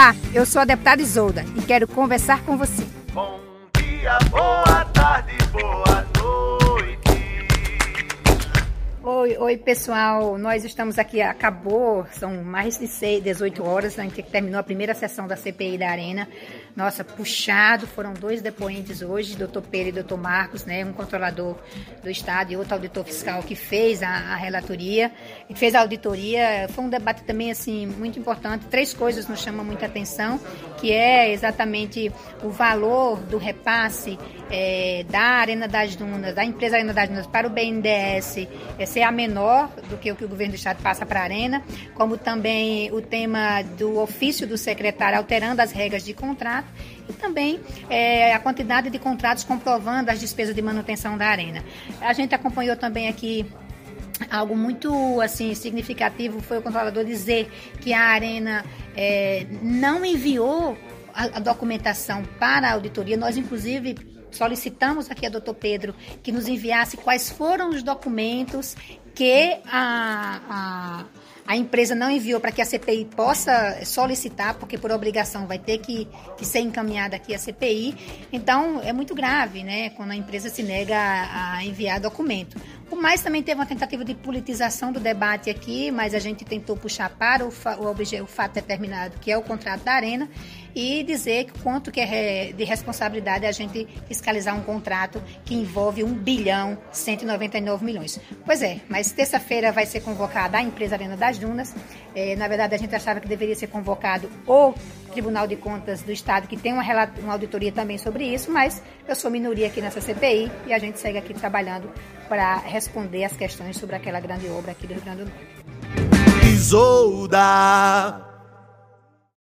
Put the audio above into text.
Olá, eu sou a deputada Isolda e quero conversar com você. Bom dia, boa Oi, oi pessoal, nós estamos aqui, acabou, são mais de 6, 18 horas, a gente terminou a primeira sessão da CPI da Arena. Nossa, puxado, foram dois depoentes hoje, doutor Pedro e doutor Marcos, né, um controlador do Estado e outro auditor fiscal que fez a, a relatoria, e fez a auditoria. Foi um debate também, assim, muito importante. Três coisas nos chamam muita atenção, que é exatamente o valor do repasse é, da Arena das Dunas, da empresa Arena das Dunas para o BNDES, é, ser a menor do que o que o governo do Estado passa para a Arena, como também o tema do ofício do secretário alterando as regras de contrato e também é, a quantidade de contratos comprovando as despesas de manutenção da Arena. A gente acompanhou também aqui algo muito assim significativo foi o controlador dizer que a Arena é, não enviou a, a, documentação para a auditoria. Nós, inclusive, solicitamos aqui a doutor Pedro que nos enviasse quais foram os documentos que a, a, a empresa não enviou para que a CPI possa solicitar, porque por obrigação vai ter que, que ser encaminhada aqui a CPI. Então, é muito grave, né, quando a empresa se nega a, a enviar documento. O mais também teve uma tentativa de politização do debate aqui, mas a gente tentou puxar para o, fa o, o fato determinado, que é o contrato da Arena, e dizer quanto que é de responsabilidade a gente fiscalizar um contrato que envolve 1 bilhão 199 milhões. Pois é, mas terça-feira vai ser convocada a empresa Arena das Dunas. É, na verdade, a gente achava que deveria ser convocado o Tribunal de Contas do Estado, que tem uma, uma auditoria também sobre isso, mas eu sou minoria aqui nessa CPI e a gente segue aqui trabalhando para responder as questões sobre aquela grande obra aqui do Rio Grande do Norte. Isolda